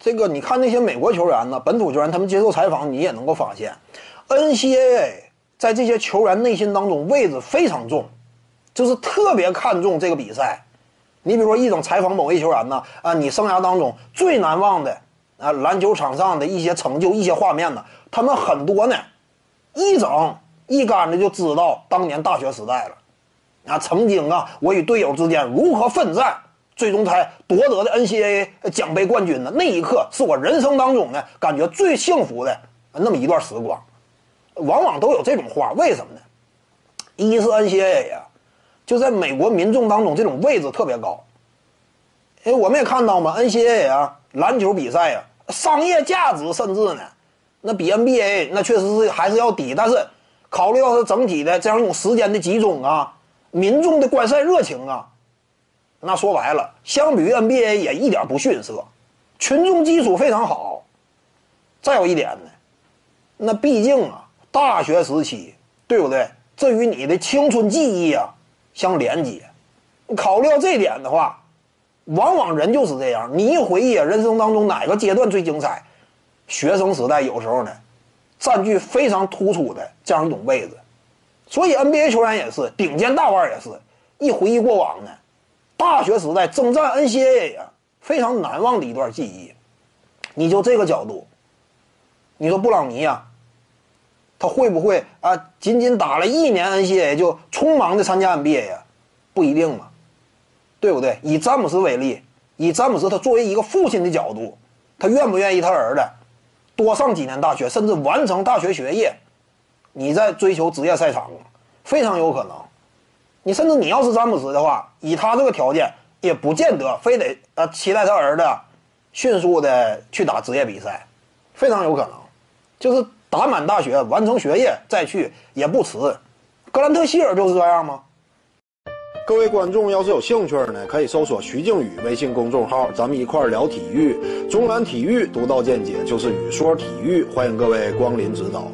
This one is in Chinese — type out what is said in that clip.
这个你看那些美国球员呢，本土球员他们接受采访，你也能够发现，NCAA 在这些球员内心当中位置非常重，就是特别看重这个比赛。你比如说一整采访某位球员呢，啊，你生涯当中最难忘的啊篮球场上的一些成就、一些画面呢，他们很多呢，一整一竿子就知道当年大学时代了，啊，曾经啊，我与队友之间如何奋战。最终才夺得的 NCAA 奖杯冠军的那一刻，是我人生当中呢感觉最幸福的那么一段时光。往往都有这种话，为什么呢？一是 NCAA 呀，就在美国民众当中这种位置特别高。因为我们也看到嘛，NCAA 啊，篮球比赛呀，商业价值甚至呢，那比 NBA 那确实是还是要低。但是考虑到它整体的这样一种时间的集中啊，民众的观赛热情啊。那说白了，相比于 NBA 也一点不逊色，群众基础非常好。再有一点呢，那毕竟啊，大学时期，对不对？这与你的青春记忆啊相连接。考虑到这点的话，往往人就是这样。你一回忆人生当中哪个阶段最精彩，学生时代有时候呢，占据非常突出的这样一种位置。所以 NBA 球员也是，顶尖大腕也是一回忆过往呢。大学时代征战 NCAA 啊，非常难忘的一段记忆。你就这个角度，你说布朗尼啊，他会不会啊？仅仅打了一年 NCAA 就匆忙的参加 NBA 呀？不一定嘛，对不对？以詹姆斯为例，以詹姆斯他作为一个父亲的角度，他愿不愿意他儿子多上几年大学，甚至完成大学学业？你在追求职业赛场，非常有可能。你甚至你要是詹姆斯的话，以他这个条件，也不见得非得呃期待他儿子迅速的去打职业比赛，非常有可能，就是打满大学完成学业再去也不迟。格兰特希尔就是这样吗？各位观众要是有兴趣呢，可以搜索徐静宇微信公众号，咱们一块儿聊体育，中南体育独到见解就是语说体育，欢迎各位光临指导。